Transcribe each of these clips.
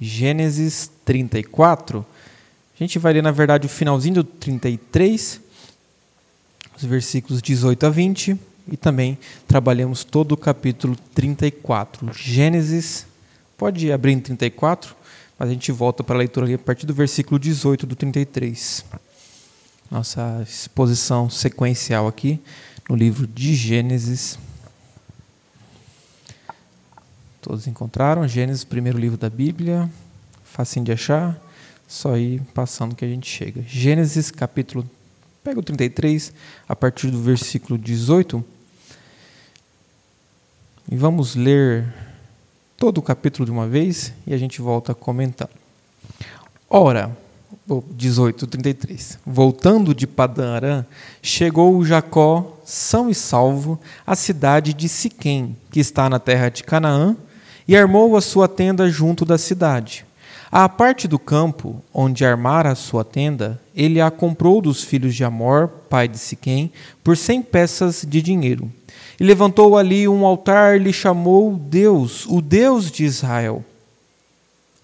Gênesis 34. A gente vai ler, na verdade, o finalzinho do 33, os versículos 18 a 20, e também trabalhamos todo o capítulo 34. Gênesis, pode abrir em 34, mas a gente volta para a leitura ali a partir do versículo 18 do 33. Nossa exposição sequencial aqui no livro de Gênesis. Todos encontraram? Gênesis, primeiro livro da Bíblia. Facinho de achar. Só ir passando que a gente chega. Gênesis, capítulo. Pega o 33, a partir do versículo 18. E vamos ler todo o capítulo de uma vez e a gente volta a comentar. Ora, 18, 33. Voltando de Padã Arã, chegou Jacó, são e salvo, à cidade de Siquém, que está na terra de Canaã, e armou a sua tenda junto da cidade. À parte do campo, onde armara a sua tenda, ele a comprou dos filhos de Amor, pai de Siquém, por cem peças de dinheiro. E levantou ali um altar e lhe chamou Deus, o Deus de Israel.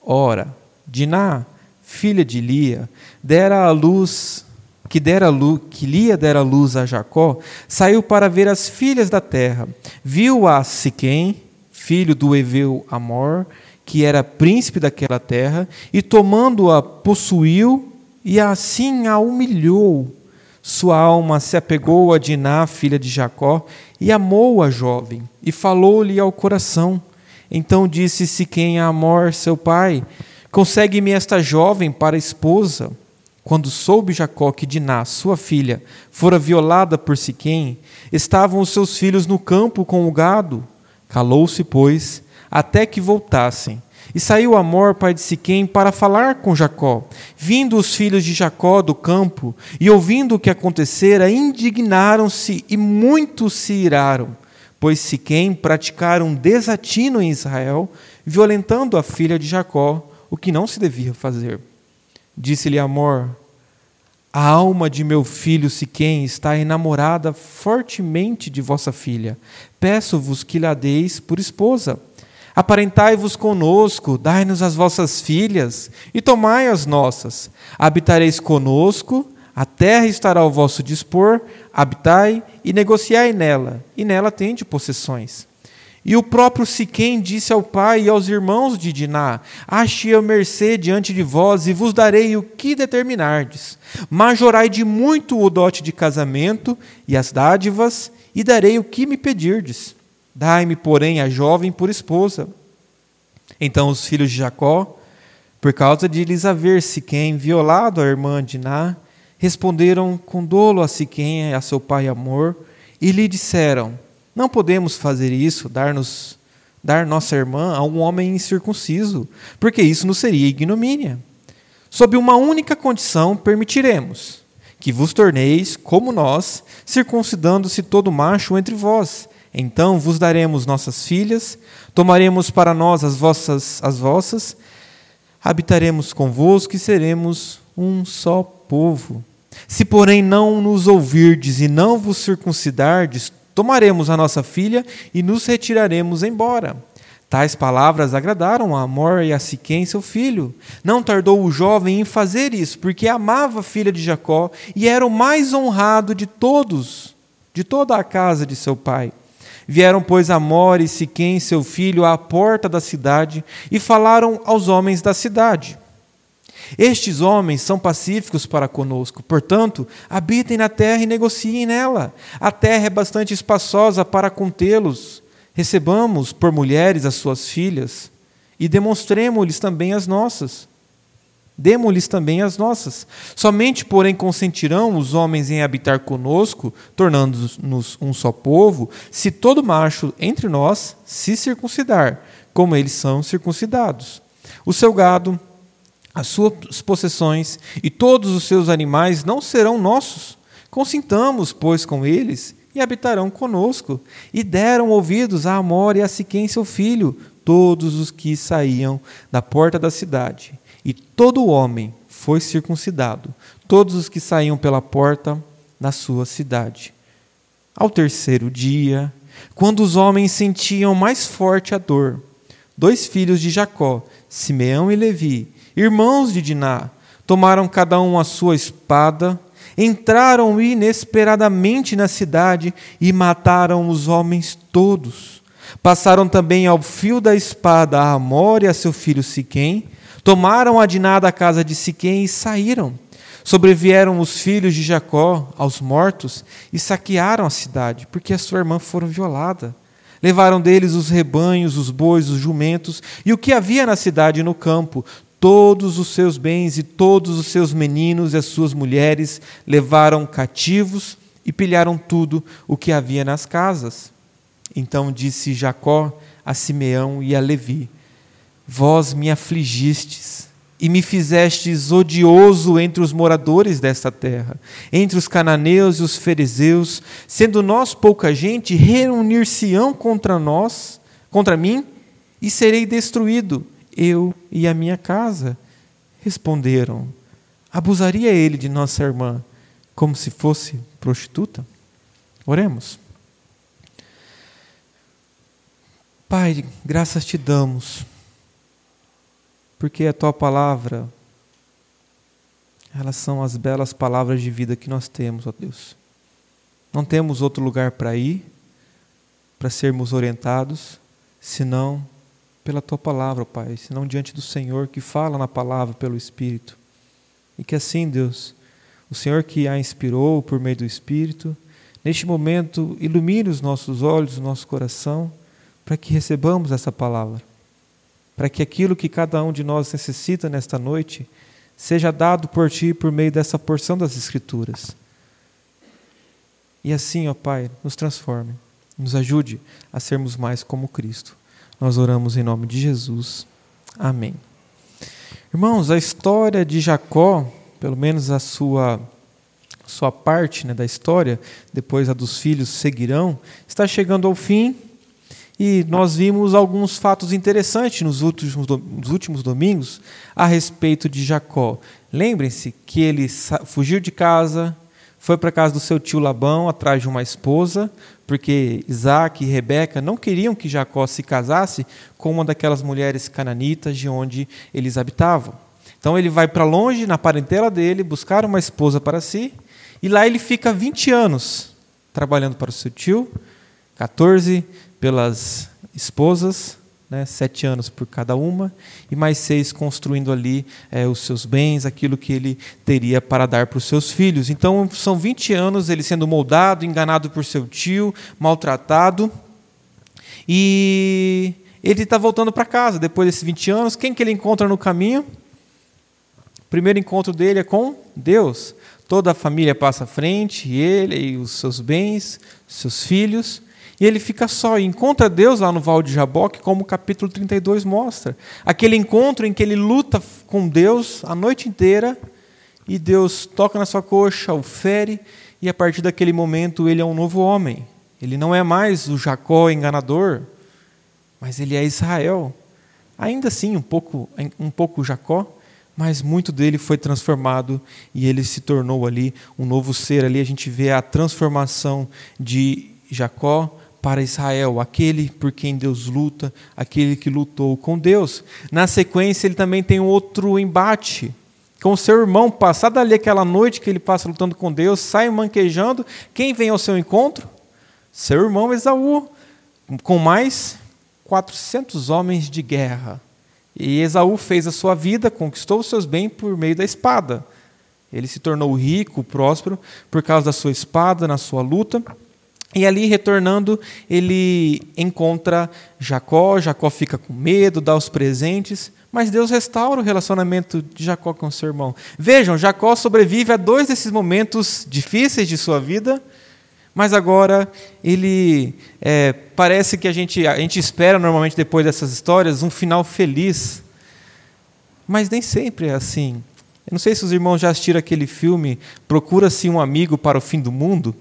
Ora, Diná, filha de Lia, dera a luz, que dera luz, que Lia dera luz a Jacó, saiu para ver as filhas da terra. Viu a Siquém, filho do Eveu Amor, que era príncipe daquela terra, e tomando-a, possuiu e assim a humilhou. Sua alma se apegou a Diná, filha de Jacó, e amou a jovem, e falou-lhe ao coração. Então disse Siquém a Amor, seu pai: Consegue-me esta jovem para esposa. Quando soube Jacó que Diná, sua filha, fora violada por Siquém, estavam os seus filhos no campo com o gado. Calou-se, pois, até que voltassem. E saiu Amor, pai de Siquém, para falar com Jacó. Vindo os filhos de Jacó do campo, e ouvindo o que acontecera, indignaram-se e muito se iraram, pois Siquém praticaram um desatino em Israel, violentando a filha de Jacó, o que não se devia fazer. Disse-lhe Amor: a alma de meu filho Siquém está enamorada fortemente de vossa filha. Peço-vos que lhe deis por esposa. Aparentai-vos conosco, dai-nos as vossas filhas e tomai as nossas. Habitareis conosco, a terra estará ao vosso dispor, habitai e negociai nela, e nela tende possessões. E o próprio Siquém disse ao pai e aos irmãos de Diná: Achei a mercê diante de vós e vos darei o que determinardes. Majorai de muito o dote de casamento e as dádivas, e darei o que me pedirdes. Dai-me, porém, a jovem por esposa. Então os filhos de Jacó, por causa de lhes haver Siquém violado a irmã Diná, responderam com dolo a Siquém a seu pai Amor, e lhe disseram: não podemos fazer isso, dar-nos dar nossa irmã a um homem incircunciso, porque isso nos seria ignomínia. Sob uma única condição permitiremos que vos torneis como nós, circuncidando-se todo macho entre vós. Então vos daremos nossas filhas, tomaremos para nós as vossas as vossas, habitaremos convosco e seremos um só povo. Se porém não nos ouvirdes e não vos circuncidardes, Tomaremos a nossa filha e nos retiraremos embora. Tais palavras agradaram a Amor e a Siquém, seu filho. Não tardou o jovem em fazer isso, porque amava a filha de Jacó e era o mais honrado de todos, de toda a casa de seu pai. Vieram, pois, Amor e Siquém, seu filho, à porta da cidade e falaram aos homens da cidade. Estes homens são pacíficos para conosco, portanto, habitem na terra e negociem nela. A terra é bastante espaçosa para contê-los. Recebamos por mulheres as suas filhas e demonstremos-lhes também as nossas. Demos-lhes também as nossas. Somente, porém, consentirão os homens em habitar conosco, tornando-nos um só povo, se todo macho entre nós se circuncidar, como eles são circuncidados. O seu gado, as suas possessões e todos os seus animais não serão nossos. Consintamos, pois, com eles e habitarão conosco. E deram ouvidos a Amor e a Siquém, seu filho, todos os que saíam da porta da cidade. E todo homem foi circuncidado, todos os que saíam pela porta da sua cidade. Ao terceiro dia, quando os homens sentiam mais forte a dor, dois filhos de Jacó, Simeão e Levi, irmãos de Diná, tomaram cada um a sua espada, entraram inesperadamente na cidade e mataram os homens todos. Passaram também ao fio da espada a Amor e a seu filho Siquém, tomaram a Diná da casa de Siquém e saíram. Sobrevieram os filhos de Jacó aos mortos e saquearam a cidade, porque a sua irmã foram violada. Levaram deles os rebanhos, os bois, os jumentos e o que havia na cidade e no campo, todos os seus bens e todos os seus meninos e as suas mulheres levaram cativos e pilharam tudo o que havia nas casas. Então disse Jacó a Simeão e a Levi: Vós me afligistes e me fizestes odioso entre os moradores desta terra, entre os cananeus e os fariseus, sendo nós pouca gente, reunir-se-ão contra nós, contra mim, e serei destruído, eu e a minha casa. Responderam: Abusaria ele de nossa irmã como se fosse prostituta? Oremos. Pai, graças te damos porque a tua palavra, elas são as belas palavras de vida que nós temos, ó Deus. Não temos outro lugar para ir, para sermos orientados, senão pela tua palavra, Pai, senão diante do Senhor que fala na palavra pelo Espírito. E que assim, Deus, o Senhor que a inspirou por meio do Espírito, neste momento ilumine os nossos olhos, o nosso coração, para que recebamos essa palavra para que aquilo que cada um de nós necessita nesta noite seja dado por Ti por meio dessa porção das Escrituras. E assim, ó Pai, nos transforme, nos ajude a sermos mais como Cristo. Nós oramos em nome de Jesus. Amém. Irmãos, a história de Jacó, pelo menos a sua sua parte né, da história, depois a dos filhos seguirão, está chegando ao fim e nós vimos alguns fatos interessantes nos últimos, nos últimos domingos a respeito de Jacó. Lembrem-se que ele fugiu de casa, foi para casa do seu tio Labão atrás de uma esposa, porque Isaac e Rebeca não queriam que Jacó se casasse com uma daquelas mulheres cananitas de onde eles habitavam. Então ele vai para longe, na parentela dele, buscar uma esposa para si, e lá ele fica 20 anos trabalhando para o seu tio, 14 pelas esposas, né, sete anos por cada uma, e mais seis construindo ali é, os seus bens, aquilo que ele teria para dar para os seus filhos. Então, são 20 anos ele sendo moldado, enganado por seu tio, maltratado, e ele está voltando para casa depois desses 20 anos. Quem que ele encontra no caminho? O primeiro encontro dele é com Deus. Toda a família passa à frente, ele e os seus bens, seus filhos. E ele fica só e encontra Deus lá no Val de Jaboque, como o capítulo 32 mostra. Aquele encontro em que ele luta com Deus a noite inteira e Deus toca na sua coxa, o fere, e a partir daquele momento ele é um novo homem. Ele não é mais o Jacó enganador, mas ele é Israel. Ainda assim, um pouco, um pouco Jacó, mas muito dele foi transformado e ele se tornou ali um novo ser. Ali a gente vê a transformação de Jacó para Israel, aquele por quem Deus luta, aquele que lutou com Deus. Na sequência, ele também tem outro embate com seu irmão. Passada ali aquela noite que ele passa lutando com Deus, sai manquejando. Quem vem ao seu encontro? Seu irmão Esaú, com mais 400 homens de guerra. E Esaú fez a sua vida, conquistou os seus bens por meio da espada. Ele se tornou rico, próspero, por causa da sua espada, na sua luta. E ali, retornando, ele encontra Jacó. Jacó fica com medo, dá os presentes, mas Deus restaura o relacionamento de Jacó com seu irmão. Vejam, Jacó sobrevive a dois desses momentos difíceis de sua vida, mas agora ele é, parece que a gente, a gente espera normalmente depois dessas histórias um final feliz, mas nem sempre é assim. Eu não sei se os irmãos já assistiram aquele filme Procura-se um Amigo para o Fim do Mundo.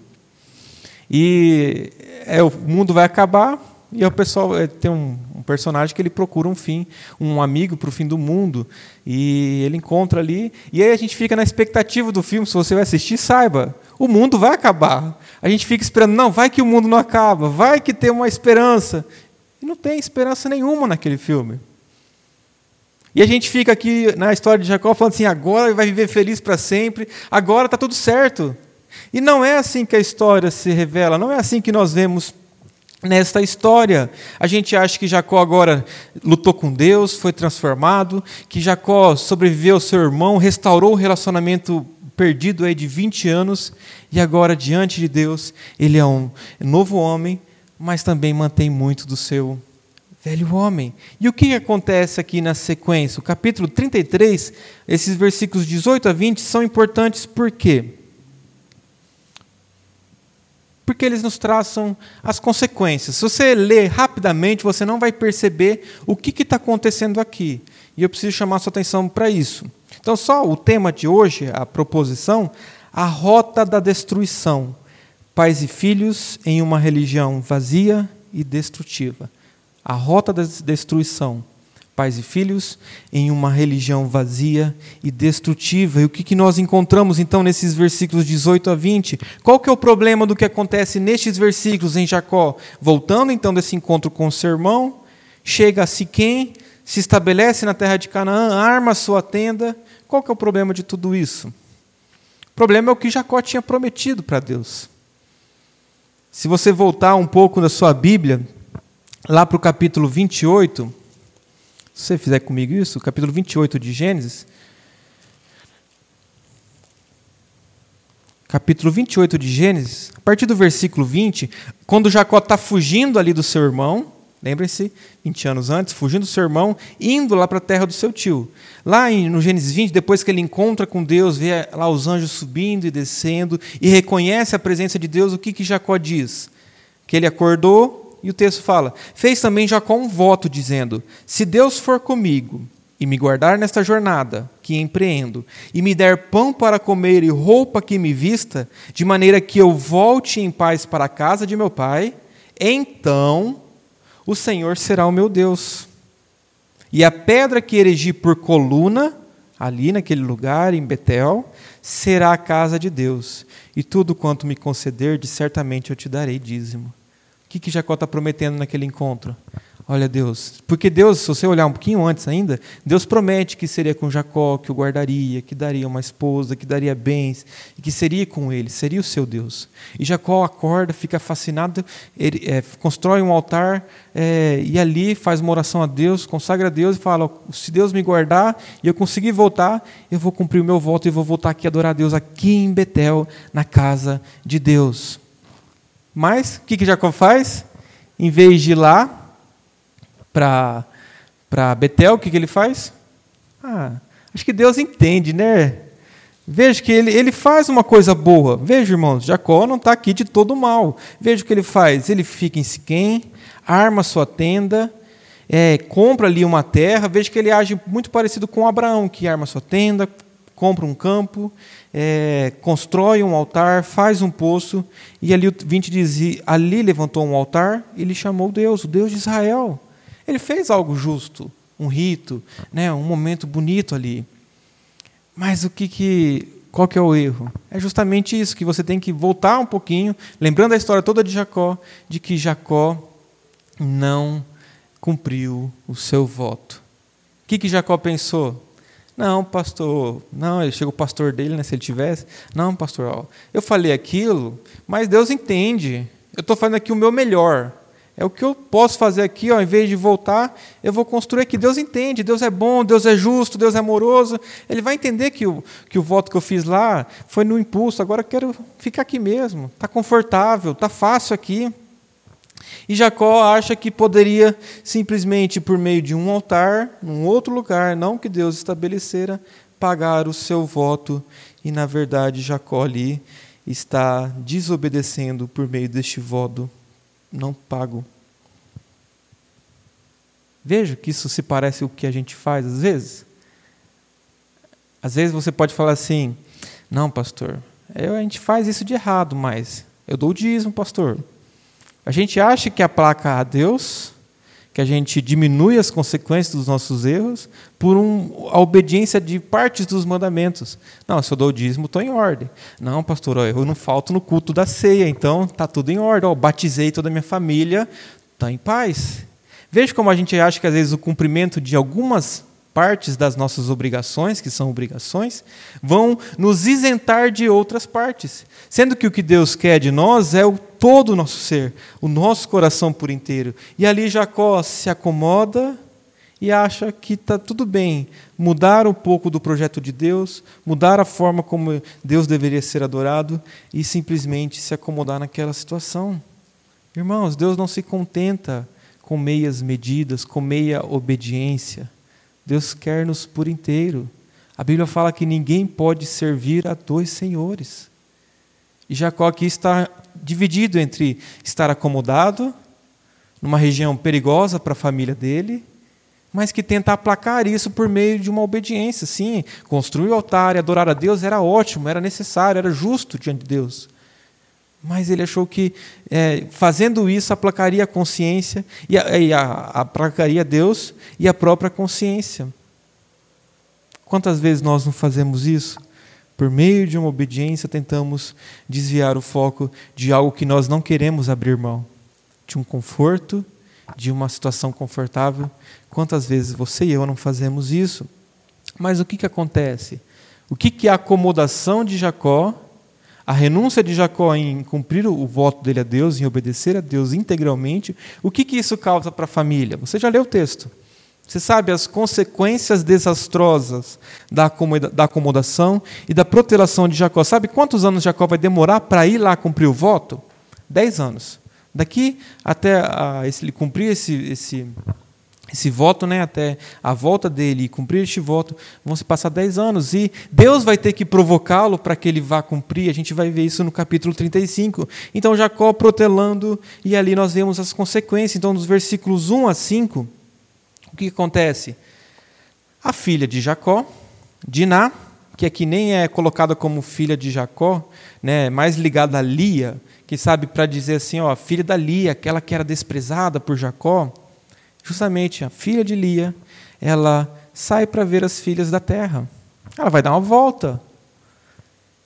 E é, o mundo vai acabar e o pessoal é, tem um, um, personagem que ele procura um fim, um amigo para o fim do mundo e ele encontra ali e aí a gente fica na expectativa do filme. Se você vai assistir, saiba, o mundo vai acabar. A gente fica esperando, não, vai que o mundo não acaba, vai que tem uma esperança E não tem esperança nenhuma naquele filme. E a gente fica aqui na história de Jacó falando assim: agora vai viver feliz para sempre, agora está tudo certo. E não é assim que a história se revela, não é assim que nós vemos nesta história. A gente acha que Jacó agora lutou com Deus, foi transformado, que Jacó sobreviveu ao seu irmão, restaurou o relacionamento perdido aí de 20 anos, e agora, diante de Deus, ele é um novo homem, mas também mantém muito do seu velho homem. E o que acontece aqui na sequência? O capítulo 33, esses versículos 18 a 20 são importantes por quê? Porque eles nos traçam as consequências. Se você ler rapidamente, você não vai perceber o que está acontecendo aqui. E eu preciso chamar sua atenção para isso. Então, só o tema de hoje, a proposição, a rota da destruição. Pais e filhos em uma religião vazia e destrutiva a rota da destruição. Pais e filhos em uma religião vazia e destrutiva. E o que, que nós encontramos então nesses versículos 18 a 20? Qual que é o problema do que acontece nestes versículos em Jacó? Voltando então desse encontro com o seu irmão, chega a Siquém, se estabelece na terra de Canaã, arma sua tenda. Qual que é o problema de tudo isso? O problema é o que Jacó tinha prometido para Deus. Se você voltar um pouco na sua Bíblia, lá para o capítulo 28, se você fizer comigo isso, capítulo 28 de Gênesis. Capítulo 28 de Gênesis, a partir do versículo 20, quando Jacó está fugindo ali do seu irmão, lembrem-se, 20 anos antes, fugindo do seu irmão, indo lá para a terra do seu tio. Lá no Gênesis 20, depois que ele encontra com Deus, vê lá os anjos subindo e descendo, e reconhece a presença de Deus, o que, que Jacó diz? Que ele acordou, e o texto fala: Fez também Jacó um voto, dizendo: Se Deus for comigo e me guardar nesta jornada que empreendo, e me der pão para comer e roupa que me vista, de maneira que eu volte em paz para a casa de meu pai, então o Senhor será o meu Deus. E a pedra que erigi por coluna, ali naquele lugar, em Betel, será a casa de Deus. E tudo quanto me conceder, de certamente eu te darei dízimo que, que Jacó está prometendo naquele encontro? Olha, Deus, porque Deus, se você olhar um pouquinho antes ainda, Deus promete que seria com Jacó, que o guardaria, que daria uma esposa, que daria bens, e que seria com ele, seria o seu Deus. E Jacó acorda, fica fascinado, ele, é, constrói um altar é, e ali faz uma oração a Deus, consagra a Deus e fala: se Deus me guardar e eu conseguir voltar, eu vou cumprir o meu voto e vou voltar aqui adorar a Deus, aqui em Betel, na casa de Deus. Mas o que, que Jacó faz? Em vez de ir lá para Betel, o que, que ele faz? Ah, acho que Deus entende, né? Veja que ele, ele faz uma coisa boa. Veja, irmãos, Jacó não está aqui de todo mal. Veja o que ele faz. Ele fica em Siquém, arma sua tenda, é, compra ali uma terra. Veja que ele age muito parecido com Abraão, que arma sua tenda, compra um campo, é, constrói um altar, faz um poço, e ali o 20 diz: ali levantou um altar e lhe chamou Deus, o Deus de Israel. Ele fez algo justo, um rito, né, um momento bonito ali. Mas o que, que qual que é o erro? É justamente isso, que você tem que voltar um pouquinho, lembrando a história toda de Jacó, de que Jacó não cumpriu o seu voto. O que, que Jacó pensou? Não, pastor, não, ele chega o pastor dele, né, se ele tivesse. Não, pastor, ó, eu falei aquilo, mas Deus entende. Eu estou fazendo aqui o meu melhor. É o que eu posso fazer aqui, ó, ao invés de voltar, eu vou construir aqui. Deus entende, Deus é bom, Deus é justo, Deus é amoroso. Ele vai entender que o, que o voto que eu fiz lá foi no impulso, agora eu quero ficar aqui mesmo. Está confortável, está fácil aqui. E Jacó acha que poderia simplesmente, por meio de um altar, num outro lugar, não que Deus estabelecera, pagar o seu voto. E, na verdade, Jacó ali está desobedecendo por meio deste voto não pago. Veja que isso se parece o que a gente faz às vezes. Às vezes você pode falar assim: não, pastor, a gente faz isso de errado, mas eu dou o dízimo, pastor. A gente acha que aplaca a Deus, que a gente diminui as consequências dos nossos erros por um, a obediência de partes dos mandamentos. Não, se eu dou o dízimo, estou em ordem. Não, pastor, eu não falto no culto da ceia, então está tudo em ordem. Eu batizei toda a minha família, está em paz. Veja como a gente acha que às vezes o cumprimento de algumas partes das nossas obrigações, que são obrigações, vão nos isentar de outras partes. Sendo que o que Deus quer de nós é o todo o nosso ser, o nosso coração por inteiro. E ali Jacó se acomoda e acha que está tudo bem mudar um pouco do projeto de Deus, mudar a forma como Deus deveria ser adorado e simplesmente se acomodar naquela situação. Irmãos, Deus não se contenta com meias medidas, com meia obediência. Deus quer-nos por inteiro. A Bíblia fala que ninguém pode servir a dois senhores. E Jacó aqui está dividido entre estar acomodado, numa região perigosa para a família dele, mas que tenta aplacar isso por meio de uma obediência. Sim, construir o altar e adorar a Deus era ótimo, era necessário, era justo diante de Deus. Mas ele achou que é, fazendo isso aplacaria a consciência e, a, e a, aplacaria Deus e a própria consciência. Quantas vezes nós não fazemos isso? Por meio de uma obediência, tentamos desviar o foco de algo que nós não queremos abrir mão de um conforto, de uma situação confortável. Quantas vezes você e eu não fazemos isso? Mas o que, que acontece? O que, que é a acomodação de Jacó a renúncia de Jacó em cumprir o voto dele a Deus, em obedecer a Deus integralmente, o que, que isso causa para a família? Você já leu o texto. Você sabe as consequências desastrosas da acomodação e da protelação de Jacó. Sabe quantos anos Jacó vai demorar para ir lá cumprir o voto? Dez anos. Daqui até ele cumprir esse, esse, esse voto, né, até a volta dele e cumprir este voto, vão se passar 10 anos. E Deus vai ter que provocá-lo para que ele vá cumprir. A gente vai ver isso no capítulo 35. Então, Jacó protelando, e ali nós vemos as consequências. Então, nos versículos 1 a 5, o que acontece? A filha de Jacó, Diná, que aqui nem é colocada como filha de Jacó, né, mais ligada a Lia, que sabe para dizer assim, ó, filha da Lia, aquela que era desprezada por Jacó justamente a filha de Lia, ela sai para ver as filhas da terra. Ela vai dar uma volta.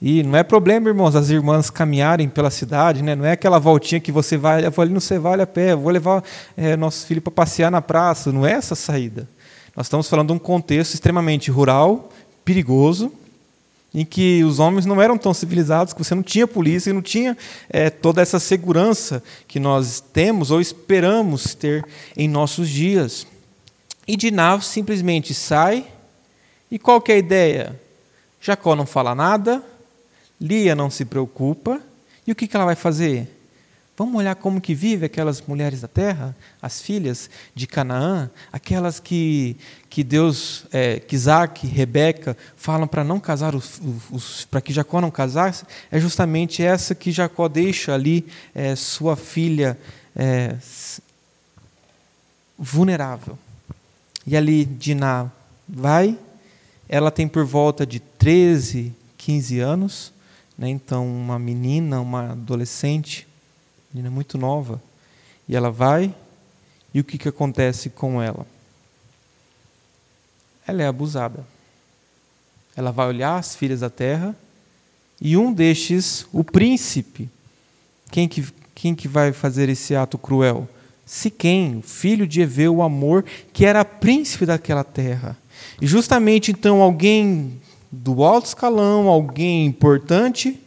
E não é problema, irmãos, as irmãs caminharem pela cidade, né? não é aquela voltinha que você vai, eu vou ali no Cevalho a pé, vou levar é, nosso filho para passear na praça. Não é essa saída. Nós estamos falando de um contexto extremamente rural, perigoso, em que os homens não eram tão civilizados, que você não tinha polícia e não tinha é, toda essa segurança que nós temos ou esperamos ter em nossos dias. E Diná simplesmente sai, e qual que é a ideia? Jacó não fala nada, Lia não se preocupa, e o que, que ela vai fazer? Vamos olhar como que vive aquelas mulheres da terra, as filhas de Canaã, aquelas que, que Deus, é, que Isaac, Rebeca falam para não casar os, os para que Jacó não casasse, é justamente essa que Jacó deixa ali é, sua filha é, vulnerável. E ali Diná vai, ela tem por volta de 13, 15 anos, né? então uma menina, uma adolescente, menina muito nova. E ela vai, e o que, que acontece com ela? Ela é abusada. Ela vai olhar as filhas da terra, e um destes, o príncipe, quem que, quem que vai fazer esse ato cruel? Siquém, filho de Eveu, o amor, que era príncipe daquela terra. E justamente então alguém do alto escalão, alguém importante,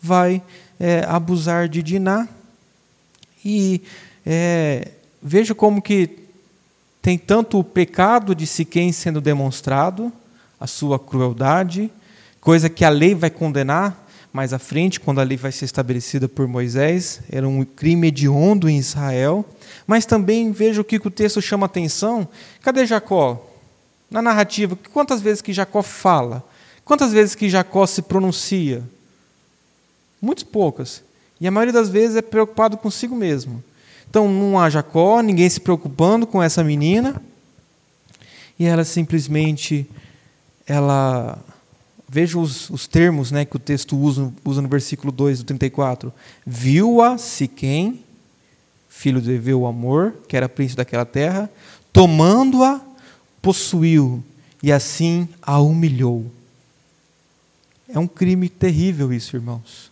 vai é, abusar de Diná. E é, veja como que tem tanto o pecado de Siquém sendo demonstrado, a sua crueldade, coisa que a lei vai condenar mais à frente, quando a lei vai ser estabelecida por Moisés, era um crime hediondo em Israel. Mas também veja o que o texto chama atenção. Cadê Jacó? Na narrativa, quantas vezes que Jacó fala? Quantas vezes que Jacó se pronuncia? Muito poucas. E a maioria das vezes é preocupado consigo mesmo. Então não há Jacó, ninguém se preocupando com essa menina. E ela simplesmente, ela veja os, os termos né, que o texto usa, usa no versículo 2 do 34. Viu-a Siquém, filho de Eveu, o amor, que era príncipe daquela terra, tomando-a, possuiu, e assim a humilhou. É um crime terrível isso, irmãos.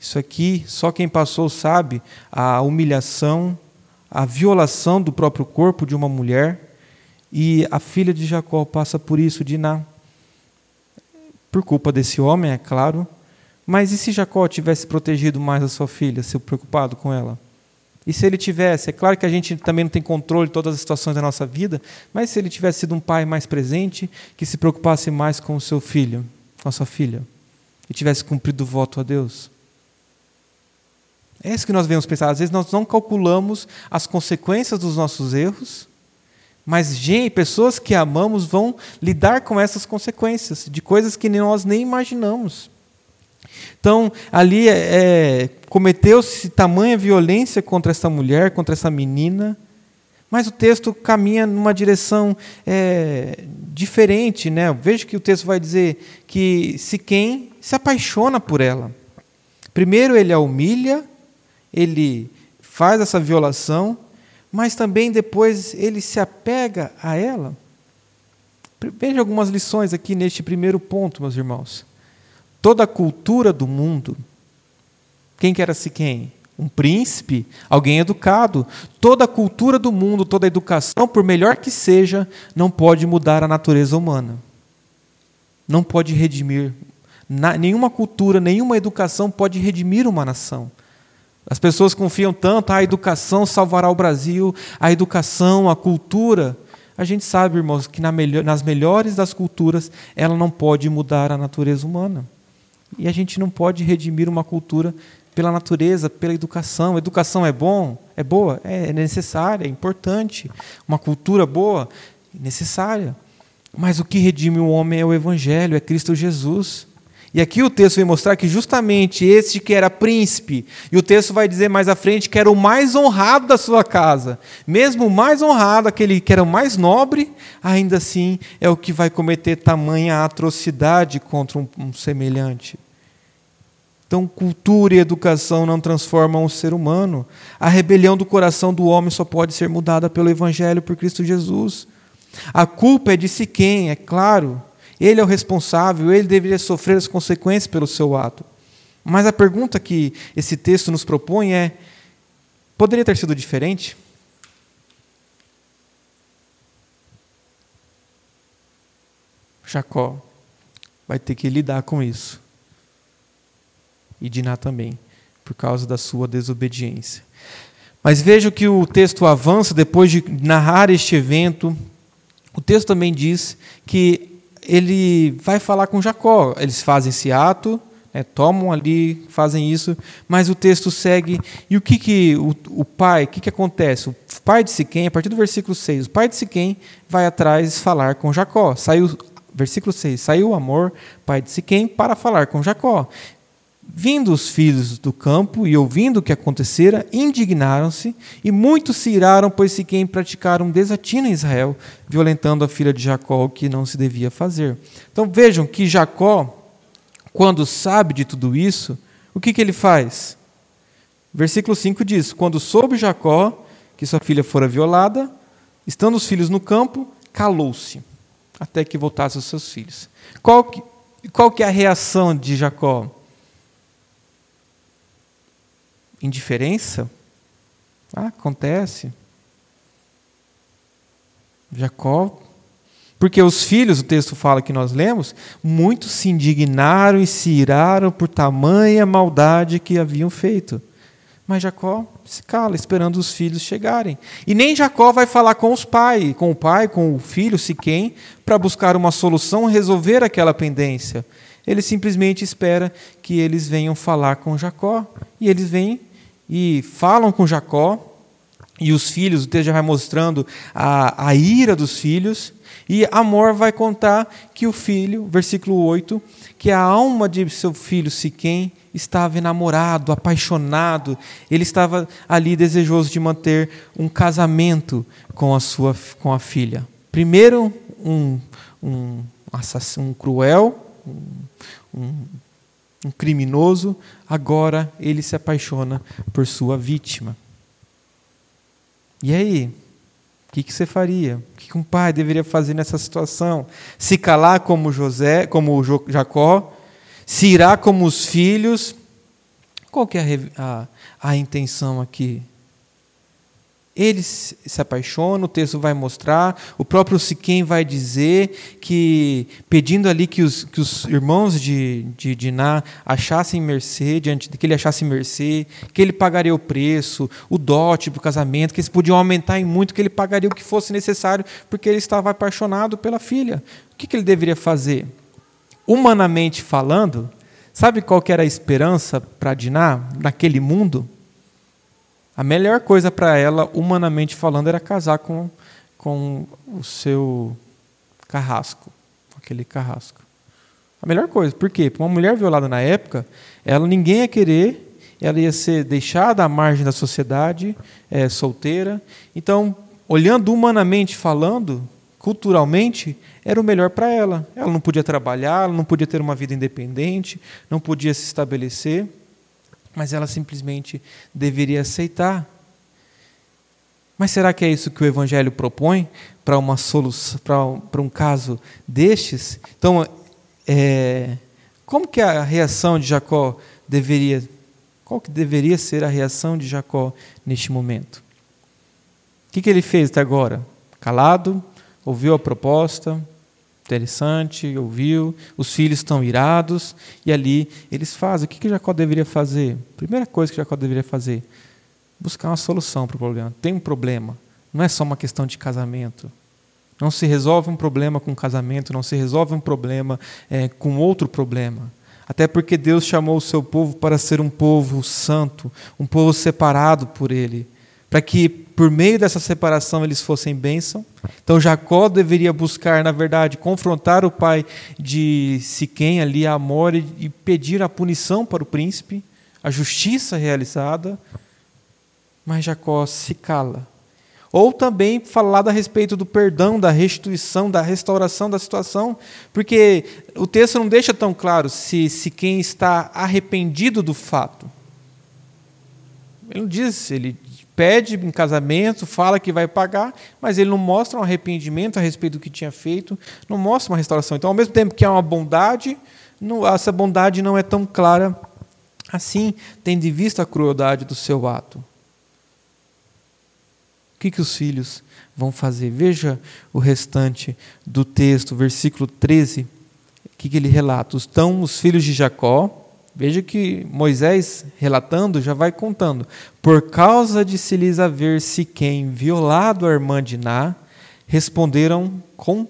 Isso aqui, só quem passou sabe a humilhação, a violação do próprio corpo de uma mulher, e a filha de Jacó passa por isso, Diná. Por culpa desse homem, é claro. Mas e se Jacó tivesse protegido mais a sua filha, se preocupado com ela? E se ele tivesse, é claro que a gente também não tem controle de todas as situações da nossa vida, mas se ele tivesse sido um pai mais presente, que se preocupasse mais com o seu filho, com a sua filha, e tivesse cumprido o voto a Deus. É isso que nós vemos pensar. Às vezes nós não calculamos as consequências dos nossos erros, mas gente, pessoas que amamos vão lidar com essas consequências de coisas que nós nem imaginamos. Então, ali é, é cometeu-se tamanha violência contra essa mulher, contra essa menina, mas o texto caminha numa direção é, diferente. Né? Veja que o texto vai dizer que se quem se apaixona por ela. Primeiro ele a humilha, ele faz essa violação, mas também depois ele se apega a ela. Veja algumas lições aqui neste primeiro ponto, meus irmãos. Toda a cultura do mundo, quem que era quem? Um príncipe, alguém educado. Toda a cultura do mundo, toda a educação, por melhor que seja, não pode mudar a natureza humana. Não pode redimir. nenhuma cultura, nenhuma educação pode redimir uma nação. As pessoas confiam tanto, ah, a educação salvará o Brasil, a educação, a cultura. A gente sabe, irmãos, que nas melhores das culturas, ela não pode mudar a natureza humana. E a gente não pode redimir uma cultura pela natureza, pela educação. A educação é bom, é boa, é necessária, é importante. Uma cultura boa, necessária. Mas o que redime o homem é o Evangelho, é Cristo Jesus. E aqui o texto vem mostrar que justamente este que era príncipe, e o texto vai dizer mais à frente que era o mais honrado da sua casa, mesmo o mais honrado, aquele que era o mais nobre, ainda assim é o que vai cometer tamanha atrocidade contra um, um semelhante. Então, cultura e educação não transformam o ser humano. A rebelião do coração do homem só pode ser mudada pelo Evangelho por Cristo Jesus. A culpa é de si quem, é claro, ele é o responsável, ele deveria sofrer as consequências pelo seu ato. Mas a pergunta que esse texto nos propõe é: poderia ter sido diferente? Jacó vai ter que lidar com isso. E Diná também, por causa da sua desobediência. Mas veja que o texto avança depois de narrar este evento. O texto também diz que ele vai falar com Jacó. Eles fazem esse ato, né, tomam ali, fazem isso, mas o texto segue. E o que, que o, o pai, o que, que acontece? O pai de Siquém, a partir do versículo 6, o pai de Siquém vai atrás falar com Jacó. Saiu, versículo 6, saiu o amor, pai de Siquém, para falar com Jacó. Vindo os filhos do campo e ouvindo o que acontecera, indignaram-se, e muitos se iraram, pois Siquém praticaram um desatino em Israel, violentando a filha de Jacó, o que não se devia fazer. Então vejam que Jacó, quando sabe de tudo isso, o que, que ele faz? Versículo 5 diz: Quando soube Jacó que sua filha fora violada, estando os filhos no campo, calou-se, até que voltassem os seus filhos. Qual que, qual que é a reação de Jacó? Indiferença? Ah, acontece. Jacó. Porque os filhos, o texto fala que nós lemos, muitos se indignaram e se iraram por tamanha maldade que haviam feito. Mas Jacó se cala, esperando os filhos chegarem. E nem Jacó vai falar com os pais, com o pai, com o filho, se quem, para buscar uma solução, resolver aquela pendência. Ele simplesmente espera que eles venham falar com Jacó. E eles vêm e falam com Jacó, e os filhos, o texto já vai mostrando a, a ira dos filhos, e Amor vai contar que o filho, versículo 8, que a alma de seu filho Siquém estava enamorado, apaixonado, ele estava ali desejoso de manter um casamento com a sua com a filha. Primeiro um um um cruel, um, um um criminoso, agora ele se apaixona por sua vítima. E aí? O que, que você faria? O que, que um pai deveria fazer nessa situação? Se calar como José, como Jacó? Se irá como os filhos? Qual que é a, a, a intenção aqui? Ele se apaixona, o texto vai mostrar, o próprio Siquém vai dizer que, pedindo ali que os, que os irmãos de, de Diná achassem mercê, diante que ele achasse mercê, que ele pagaria o preço, o dote para o casamento, que eles podiam aumentar em muito, que ele pagaria o que fosse necessário, porque ele estava apaixonado pela filha. O que, que ele deveria fazer? Humanamente falando, sabe qual que era a esperança para Diná naquele mundo? A melhor coisa para ela, humanamente falando, era casar com, com o seu carrasco, aquele carrasco. A melhor coisa. Por quê? Porque uma mulher violada na época, ela ninguém ia querer, ela ia ser deixada à margem da sociedade, é, solteira. Então, olhando humanamente falando, culturalmente, era o melhor para ela. Ela não podia trabalhar, ela não podia ter uma vida independente, não podia se estabelecer mas ela simplesmente deveria aceitar. Mas será que é isso que o Evangelho propõe para uma para um caso destes? Então, é, como que a reação de Jacó deveria, qual que deveria ser a reação de Jacó neste momento? O que, que ele fez até agora? Calado, ouviu a proposta, interessante, ouviu, os filhos estão irados, e ali eles fazem. O que, que Jacó deveria fazer? Primeira coisa que Jacó deveria fazer: buscar uma solução para o problema. Tem um problema, não é só uma questão de casamento. Não se resolve um problema com casamento, não se resolve um problema é, com outro problema. Até porque Deus chamou o seu povo para ser um povo santo, um povo separado por Ele para que por meio dessa separação eles fossem bênção. Então Jacó deveria buscar, na verdade, confrontar o pai de Siquém ali, Amor, e pedir a punição para o príncipe, a justiça realizada. Mas Jacó se cala. Ou também falar a respeito do perdão, da restituição, da restauração da situação, porque o texto não deixa tão claro se, se quem está arrependido do fato. Ele não diz, ele pede em casamento, fala que vai pagar, mas ele não mostra um arrependimento a respeito do que tinha feito, não mostra uma restauração. Então, ao mesmo tempo que há uma bondade, não, essa bondade não é tão clara assim, tendo em vista a crueldade do seu ato. O que, que os filhos vão fazer? Veja o restante do texto, versículo 13, o que, que ele relata? Estão os filhos de Jacó, Veja que Moisés, relatando, já vai contando. Por causa de se lhes haver Siquém violado a irmã de Ná, responderam com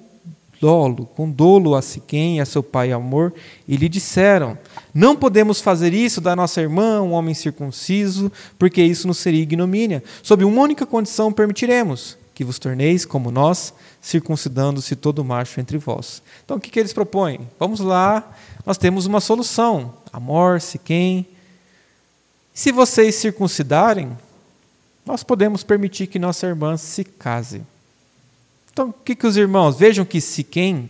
dolo, com dolo a Siquém e a seu pai Amor, e lhe disseram: Não podemos fazer isso da nossa irmã, um homem circunciso, porque isso nos seria ignomínia. Sob uma única condição permitiremos que vos torneis como nós, circuncidando-se todo macho entre vós. Então o que, que eles propõem? Vamos lá, nós temos uma solução. Amor, Siquém. Se vocês circuncidarem, nós podemos permitir que nossa irmã se case. Então, o que, que os irmãos? Vejam que Siquém,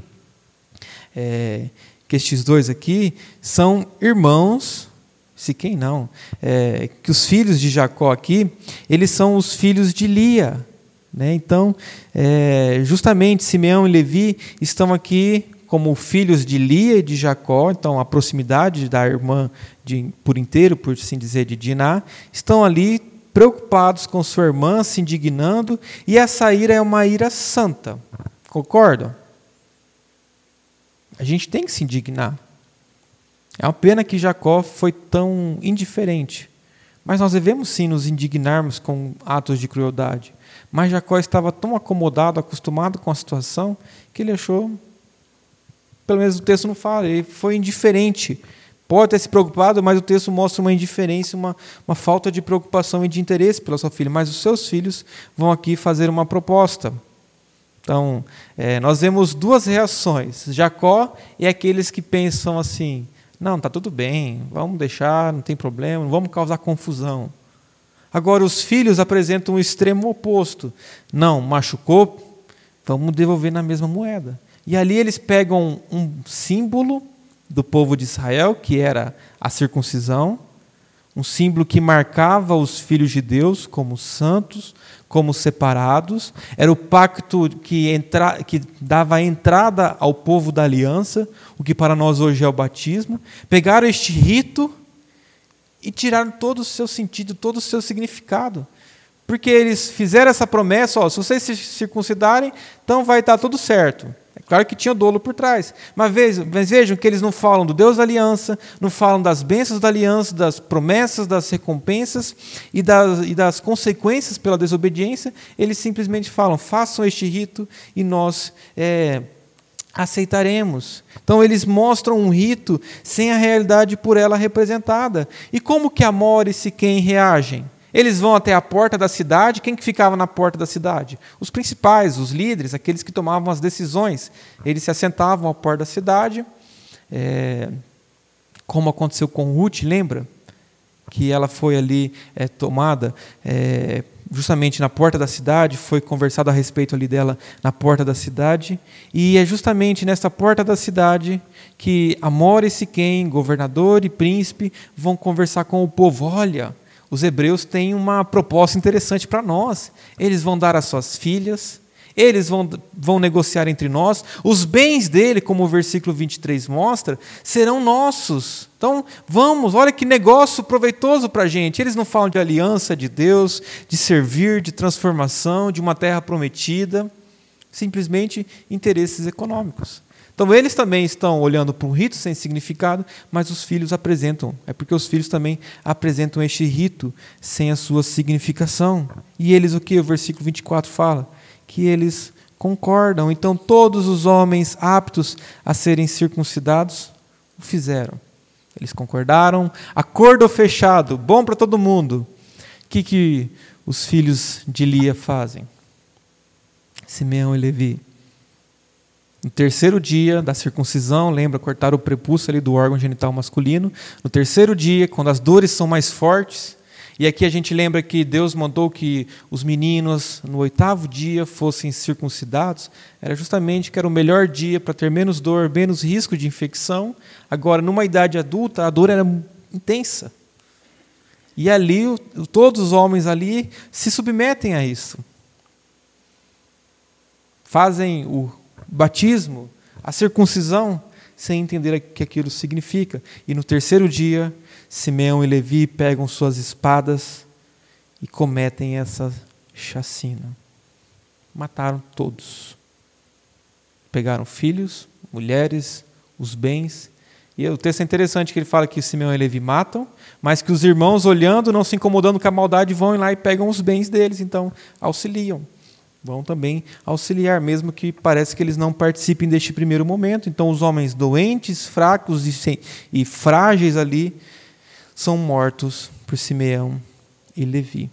é, que estes dois aqui, são irmãos, Siquém não, é, que os filhos de Jacó aqui, eles são os filhos de Lia. Né? Então, é, justamente Simeão e Levi estão aqui como filhos de Lia e de Jacó, então a proximidade da irmã de, por inteiro, por assim dizer, de Diná, estão ali preocupados com sua irmã, se indignando, e essa ira é uma ira santa. Concordam? A gente tem que se indignar. É uma pena que Jacó foi tão indiferente. Mas nós devemos sim nos indignarmos com atos de crueldade. Mas Jacó estava tão acomodado, acostumado com a situação, que ele achou pelo menos o texto não fala, ele foi indiferente. Pode ter se preocupado, mas o texto mostra uma indiferença, uma, uma falta de preocupação e de interesse pela sua filha. Mas os seus filhos vão aqui fazer uma proposta. Então, é, nós vemos duas reações. Jacó é aqueles que pensam assim: não, está tudo bem, vamos deixar, não tem problema, não vamos causar confusão. Agora, os filhos apresentam o um extremo oposto. Não, machucou, vamos devolver na mesma moeda. E ali eles pegam um símbolo do povo de Israel, que era a circuncisão, um símbolo que marcava os filhos de Deus como santos, como separados, era o pacto que, entra, que dava entrada ao povo da aliança, o que para nós hoje é o batismo. Pegaram este rito e tiraram todo o seu sentido, todo o seu significado. porque eles fizeram essa promessa: ó, se vocês se circuncidarem, então vai estar tudo certo. Claro que tinha dolo por trás. Mas vejam, mas vejam que eles não falam do Deus da aliança, não falam das bênçãos da aliança, das promessas, das recompensas e das, e das consequências pela desobediência. Eles simplesmente falam: façam este rito e nós é, aceitaremos. Então eles mostram um rito sem a realidade por ela representada. E como que Amor e Siquém reagem? Eles vão até a porta da cidade. Quem que ficava na porta da cidade? Os principais, os líderes, aqueles que tomavam as decisões. Eles se assentavam à porta da cidade, é, como aconteceu com Ruth, lembra? Que ela foi ali é, tomada é, justamente na porta da cidade, foi conversado a respeito ali dela na porta da cidade, e é justamente nessa porta da cidade que Amor e Siquém, governador e príncipe, vão conversar com o povo. Olha, os hebreus têm uma proposta interessante para nós. Eles vão dar as suas filhas, eles vão, vão negociar entre nós, os bens dele, como o versículo 23 mostra, serão nossos. Então, vamos, olha que negócio proveitoso para a gente. Eles não falam de aliança de Deus, de servir, de transformação, de uma terra prometida, simplesmente interesses econômicos. Então eles também estão olhando para um rito sem significado, mas os filhos apresentam. É porque os filhos também apresentam este rito sem a sua significação. E eles o que o versículo 24 fala? Que eles concordam. Então todos os homens aptos a serem circuncidados o fizeram. Eles concordaram, acordo fechado, bom para todo mundo. O que, que os filhos de Lia fazem? Simeão e Levi no terceiro dia da circuncisão, lembra, cortar o prepúcio ali do órgão genital masculino. No terceiro dia, quando as dores são mais fortes, e aqui a gente lembra que Deus mandou que os meninos, no oitavo dia, fossem circuncidados. Era justamente que era o melhor dia para ter menos dor, menos risco de infecção. Agora, numa idade adulta, a dor era intensa. E ali, todos os homens ali se submetem a isso. Fazem o batismo, a circuncisão, sem entender o que aquilo significa. E no terceiro dia, Simeão e Levi pegam suas espadas e cometem essa chacina. Mataram todos. Pegaram filhos, mulheres, os bens. E o texto é interessante que ele fala que Simeão e Levi matam, mas que os irmãos, olhando, não se incomodando com a maldade, vão lá e pegam os bens deles, então auxiliam vão também auxiliar, mesmo que parece que eles não participem deste primeiro momento. Então, os homens doentes, fracos e, e frágeis ali são mortos por Simeão e Levi.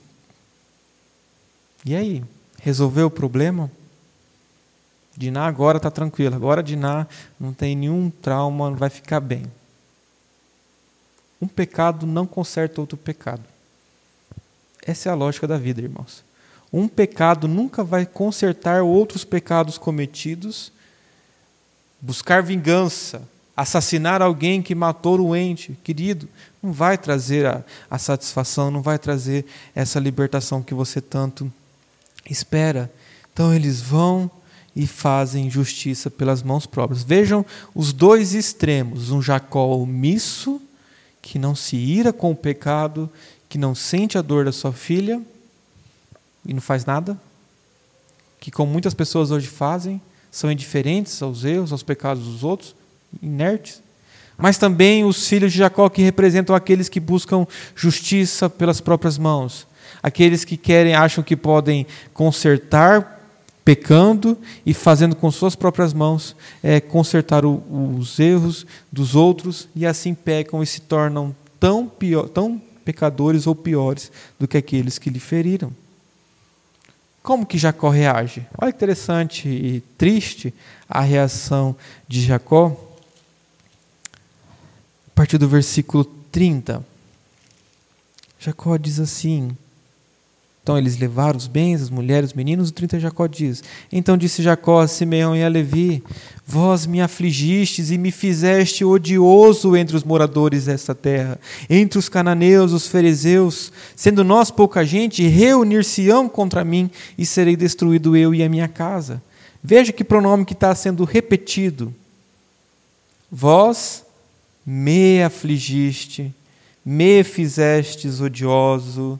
E aí? Resolveu o problema? Diná agora está tranquila, agora Diná não tem nenhum trauma, vai ficar bem. Um pecado não conserta outro pecado. Essa é a lógica da vida, irmãos. Um pecado nunca vai consertar outros pecados cometidos. Buscar vingança, assassinar alguém que matou o ente querido, não vai trazer a, a satisfação, não vai trazer essa libertação que você tanto espera. Então eles vão e fazem justiça pelas mãos próprias. Vejam os dois extremos: um Jacó omisso, que não se ira com o pecado, que não sente a dor da sua filha, e não faz nada, que como muitas pessoas hoje fazem, são indiferentes aos erros, aos pecados dos outros, inertes. Mas também os filhos de Jacó que representam aqueles que buscam justiça pelas próprias mãos, aqueles que querem, acham que podem consertar pecando e fazendo com suas próprias mãos é, consertar o, os erros dos outros e assim pecam e se tornam tão, pior, tão pecadores ou piores do que aqueles que lhe feriram. Como que Jacó reage? Olha que interessante e triste a reação de Jacó. A partir do versículo 30. Jacó diz assim: então eles levaram os bens, as mulheres, os meninos. O 30 Jacó diz: Então disse Jacó a Simeão e a Levi: Vós me afligistes e me fizeste odioso entre os moradores desta terra, entre os cananeus, os fariseus, sendo nós pouca gente, reunir-se-ão contra mim e serei destruído eu e a minha casa. Veja que pronome que está sendo repetido. Vós me afligiste, me fizestes odioso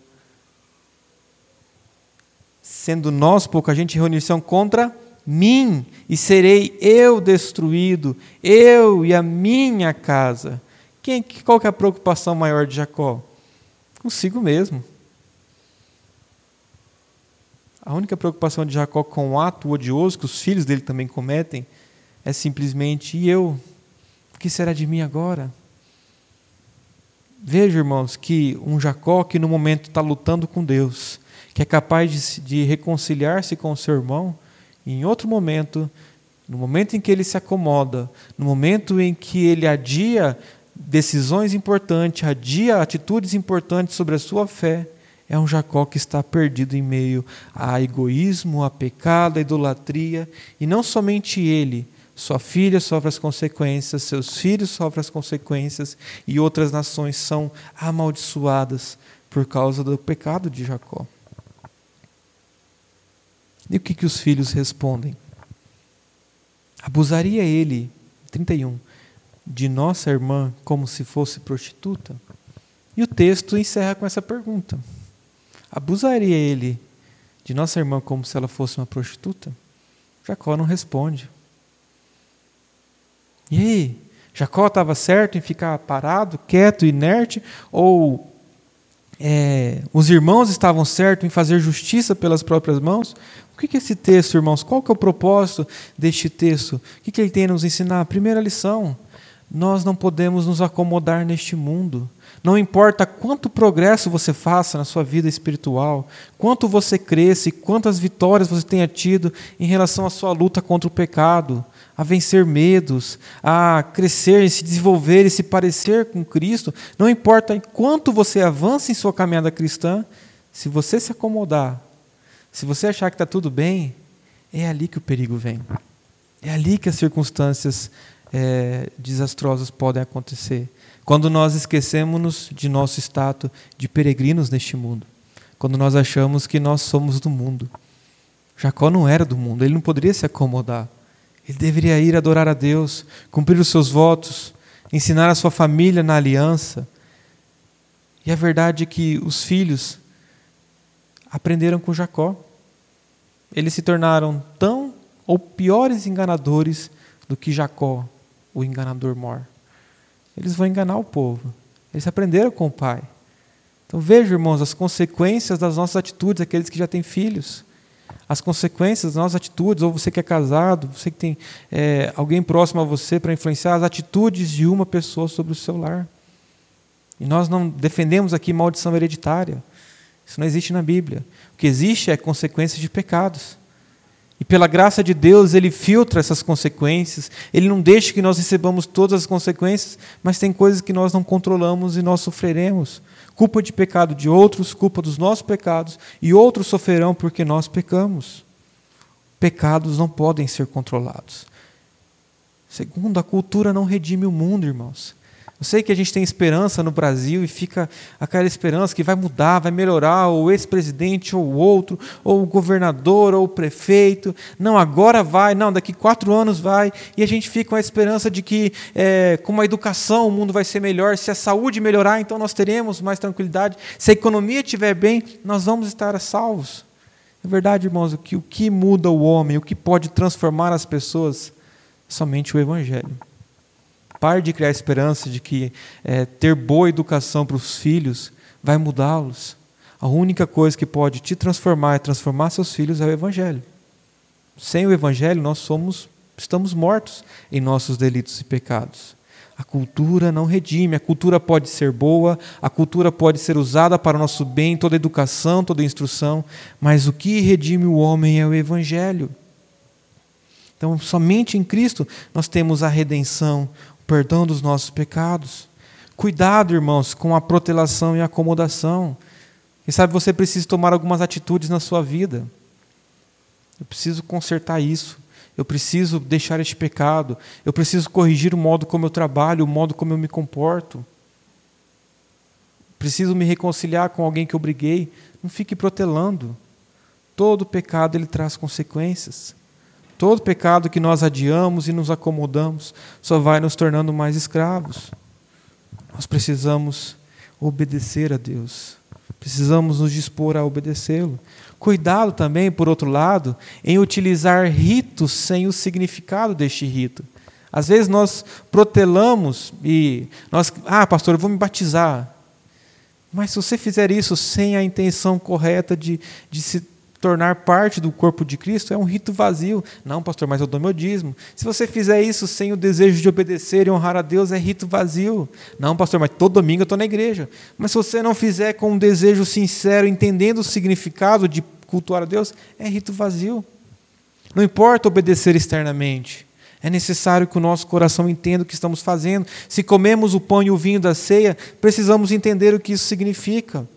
sendo nós pouca gente, reunição contra mim, e serei eu destruído, eu e a minha casa. Quem, qual que é a preocupação maior de Jacó? Consigo mesmo. A única preocupação de Jacó com o ato odioso que os filhos dele também cometem é simplesmente: e eu? O que será de mim agora? Veja, irmãos, que um Jacó que no momento está lutando com Deus, que é capaz de, de reconciliar-se com o seu irmão, em outro momento, no momento em que ele se acomoda, no momento em que ele adia decisões importantes, adia atitudes importantes sobre a sua fé, é um Jacó que está perdido em meio a egoísmo, a pecado, a idolatria, e não somente ele, sua filha sofre as consequências, seus filhos sofrem as consequências e outras nações são amaldiçoadas por causa do pecado de Jacó. E o que, que os filhos respondem? Abusaria ele, 31, de nossa irmã como se fosse prostituta? E o texto encerra com essa pergunta: Abusaria ele de nossa irmã como se ela fosse uma prostituta? Jacó não responde. E aí? Jacó estava certo em ficar parado, quieto, inerte? Ou é, os irmãos estavam certos em fazer justiça pelas próprias mãos? O que é esse texto, irmãos? Qual que é o propósito deste texto? O que ele tem a nos ensinar? Primeira lição: nós não podemos nos acomodar neste mundo. Não importa quanto progresso você faça na sua vida espiritual, quanto você cresce, quantas vitórias você tenha tido em relação à sua luta contra o pecado, a vencer medos, a crescer, se desenvolver e se parecer com Cristo, não importa quanto você avança em sua caminhada cristã, se você se acomodar, se você achar que está tudo bem, é ali que o perigo vem. É ali que as circunstâncias é, desastrosas podem acontecer. Quando nós esquecemos de nosso status de peregrinos neste mundo. Quando nós achamos que nós somos do mundo. Jacó não era do mundo, ele não poderia se acomodar. Ele deveria ir adorar a Deus, cumprir os seus votos, ensinar a sua família na aliança. E a verdade é que os filhos aprenderam com Jacó. Eles se tornaram tão ou piores enganadores do que Jacó, o enganador mor. Eles vão enganar o povo. Eles aprenderam com o pai. Então veja, irmãos, as consequências das nossas atitudes, aqueles que já têm filhos as consequências das nossas atitudes, ou você que é casado, você que tem é, alguém próximo a você para influenciar as atitudes de uma pessoa sobre o seu lar. E nós não defendemos aqui maldição hereditária. Isso não existe na Bíblia. O que existe é consequências de pecados. E pela graça de Deus, Ele filtra essas consequências, Ele não deixa que nós recebamos todas as consequências, mas tem coisas que nós não controlamos e nós sofreremos culpa de pecado de outros, culpa dos nossos pecados, e outros sofrerão porque nós pecamos. Pecados não podem ser controlados. Segundo, a cultura não redime o mundo, irmãos. Eu sei que a gente tem esperança no Brasil e fica aquela esperança que vai mudar, vai melhorar, ou o ex-presidente, ou o outro, ou o governador, ou o prefeito. Não, agora vai, não, daqui quatro anos vai. E a gente fica com a esperança de que, é, com a educação, o mundo vai ser melhor. Se a saúde melhorar, então nós teremos mais tranquilidade. Se a economia estiver bem, nós vamos estar salvos. É verdade, irmãos, o que, o que muda o homem, o que pode transformar as pessoas, somente o Evangelho. Pare de criar esperança de que é, ter boa educação para os filhos vai mudá-los. A única coisa que pode te transformar e transformar seus filhos é o Evangelho. Sem o Evangelho, nós somos, estamos mortos em nossos delitos e pecados. A cultura não redime, a cultura pode ser boa, a cultura pode ser usada para o nosso bem, toda educação, toda instrução, mas o que redime o homem é o Evangelho. Então, somente em Cristo nós temos a redenção, perdão dos nossos pecados. Cuidado, irmãos, com a protelação e a acomodação. Quem sabe você precisa tomar algumas atitudes na sua vida. Eu preciso consertar isso. Eu preciso deixar este pecado. Eu preciso corrigir o modo como eu trabalho, o modo como eu me comporto. Preciso me reconciliar com alguém que eu briguei. Não fique protelando. Todo pecado ele traz consequências. Todo pecado que nós adiamos e nos acomodamos só vai nos tornando mais escravos. Nós precisamos obedecer a Deus. Precisamos nos dispor a obedecê-lo. Cuidado também, por outro lado, em utilizar ritos sem o significado deste rito. Às vezes nós protelamos e nós, ah, pastor, eu vou me batizar. Mas se você fizer isso sem a intenção correta de, de se tornar parte do corpo de Cristo, é um rito vazio. Não, pastor, mas eu dou meu dízimo. Se você fizer isso sem o desejo de obedecer e honrar a Deus, é rito vazio. Não, pastor, mas todo domingo eu estou na igreja. Mas se você não fizer com um desejo sincero, entendendo o significado de cultuar a Deus, é rito vazio. Não importa obedecer externamente. É necessário que o nosso coração entenda o que estamos fazendo. Se comemos o pão e o vinho da ceia, precisamos entender o que isso significa.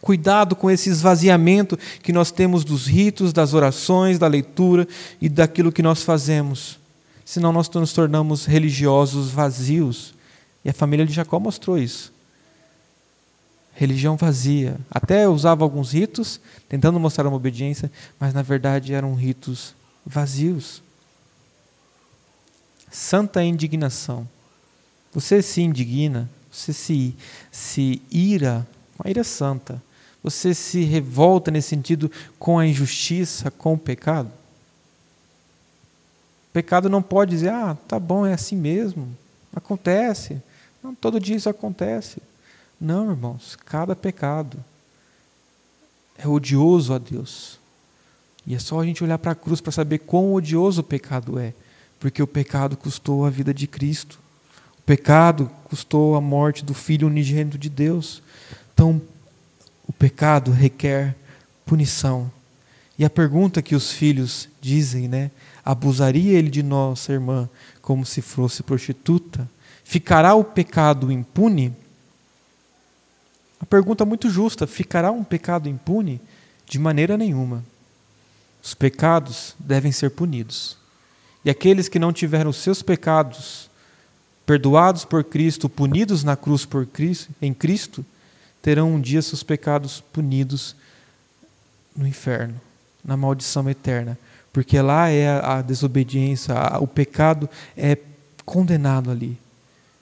Cuidado com esse esvaziamento que nós temos dos ritos, das orações, da leitura e daquilo que nós fazemos. Senão nós nos tornamos religiosos vazios. E a família de Jacó mostrou isso. Religião vazia. Até usava alguns ritos, tentando mostrar uma obediência, mas na verdade eram ritos vazios. Santa indignação. Você se indigna, você se, se ira uma ira santa. Você se revolta nesse sentido com a injustiça, com o pecado? O pecado não pode dizer, ah, tá bom, é assim mesmo. Acontece. Não, todo dia isso acontece. Não, irmãos, cada pecado é odioso a Deus. E é só a gente olhar para a cruz para saber quão odioso o pecado é. Porque o pecado custou a vida de Cristo. O pecado custou a morte do Filho unigênito de Deus. Então, o pecado requer punição. E a pergunta que os filhos dizem, né? Abusaria ele de nossa irmã como se fosse prostituta? Ficará o pecado impune? A pergunta muito justa: ficará um pecado impune? De maneira nenhuma. Os pecados devem ser punidos. E aqueles que não tiveram seus pecados perdoados por Cristo, punidos na cruz por Cristo, em Cristo, terão um dia seus pecados punidos no inferno, na maldição eterna, porque lá é a, desobediência, o pecado é condenado ali.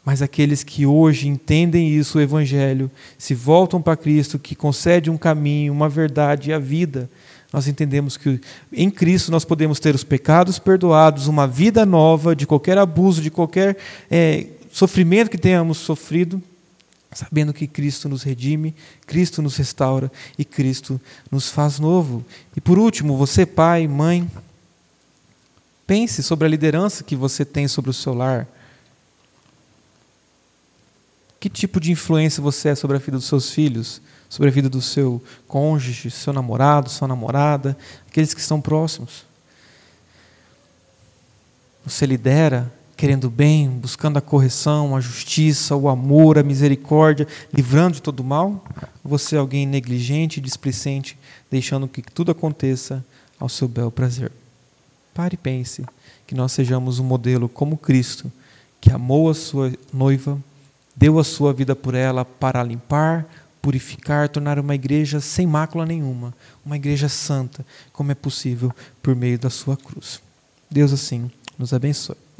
Mas aqueles que hoje entendem isso, o Evangelho, se voltam para Cristo, que concede um caminho, uma verdade e a vida, nós entendemos que em Cristo nós podemos ter os pecados perdoados, uma vida nova de qualquer abuso, de qualquer é, sofrimento que tenhamos sofrido, sabendo que Cristo nos redime, Cristo nos restaura e Cristo nos faz novo. E por último, você, pai, mãe, pense sobre a liderança que você tem sobre o seu lar. Que tipo de influência você é sobre a vida dos seus filhos, sobre a vida do seu cônjuge, seu namorado, sua namorada, aqueles que estão próximos? Você lidera querendo bem, buscando a correção, a justiça, o amor, a misericórdia, livrando de todo mal? Ou você é alguém negligente, displicente, deixando que tudo aconteça ao seu bel prazer? Pare e pense que nós sejamos um modelo como Cristo, que amou a sua noiva, deu a sua vida por ela para limpar, purificar, tornar uma igreja sem mácula nenhuma, uma igreja santa, como é possível por meio da sua cruz. Deus assim nos abençoe.